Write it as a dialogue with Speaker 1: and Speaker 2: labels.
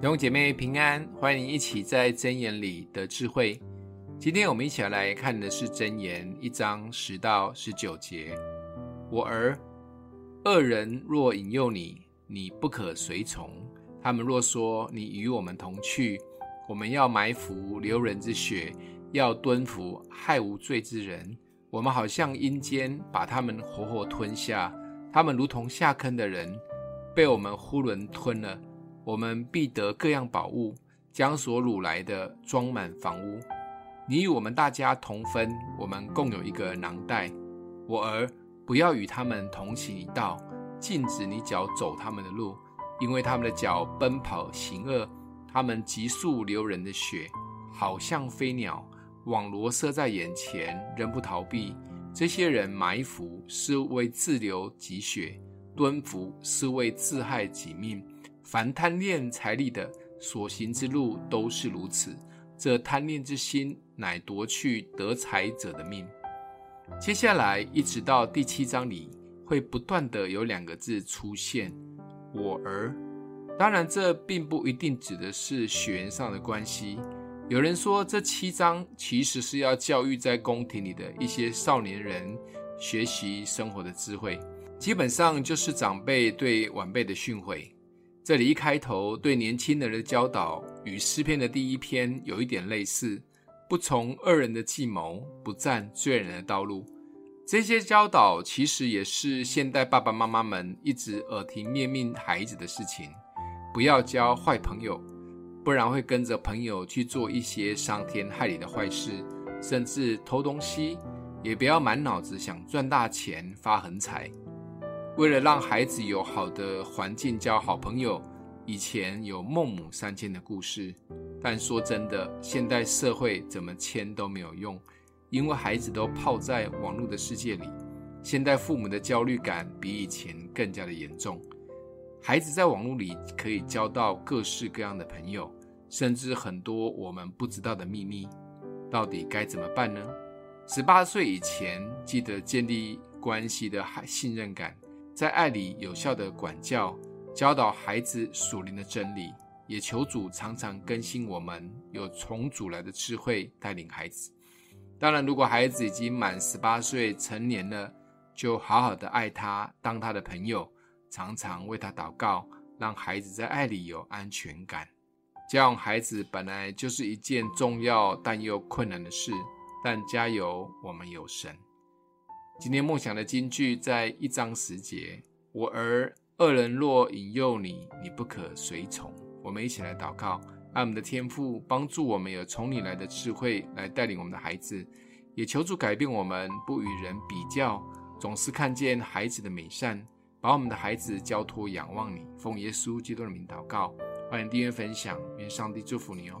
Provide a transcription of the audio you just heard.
Speaker 1: 弟兄姐妹平安，欢迎一起在箴言里得智慧。今天我们一起来看的是箴言一章十到十九节。我儿，恶人若引诱你，你不可随从；他们若说你与我们同去，我们要埋伏流人之血，要蹲伏害无罪之人。我们好像阴间，把他们活活吞下。他们如同下坑的人，被我们囫囵吞了。我们必得各样宝物，将所掳来的装满房屋。你与我们大家同分，我们共有一个囊袋。我儿，不要与他们同行一道，禁止你脚走他们的路，因为他们的脚奔跑行恶，他们急速流人的血，好像飞鸟，网罗设在眼前，仍不逃避。这些人埋伏是为自流己血，蹲伏是为自害己命。凡贪恋财利的，所行之路都是如此。这贪恋之心，乃夺去得财者的命。接下来一直到第七章里，会不断的有两个字出现：“我儿。”当然，这并不一定指的是血缘上的关系。有人说，这七章其实是要教育在宫廷里的一些少年人学习生活的智慧，基本上就是长辈对晚辈的训诲。这里一开头对年轻人的教导，与诗篇的第一篇有一点类似：不从恶人的计谋，不占罪人的道路。这些教导其实也是现代爸爸妈妈们一直耳提面命孩子的事情，不要交坏朋友。不然会跟着朋友去做一些伤天害理的坏事，甚至偷东西。也不要满脑子想赚大钱、发横财。为了让孩子有好的环境交好朋友，以前有孟母三迁的故事。但说真的，现代社会怎么迁都没有用，因为孩子都泡在网络的世界里。现代父母的焦虑感比以前更加的严重。孩子在网络里可以交到各式各样的朋友，甚至很多我们不知道的秘密，到底该怎么办呢？十八岁以前，记得建立关系的信任感，在爱里有效的管教、教导孩子属灵的真理，也求主常常更新我们，有从主来的智慧带领孩子。当然，如果孩子已经满十八岁成年了，就好好的爱他，当他的朋友。常常为他祷告，让孩子在爱里有安全感。教养孩子本来就是一件重要但又困难的事，但加油，我们有神。今天梦想的金句在一章十节：我儿，恶人若引诱你，你不可随从。我们一起来祷告，爱我们的天父帮助我们有从你来的智慧来带领我们的孩子，也求助改变我们，不与人比较，总是看见孩子的美善。把我们的孩子交托仰望你，奉耶稣基督的名祷告，欢迎订阅分享，愿上帝祝福你哦。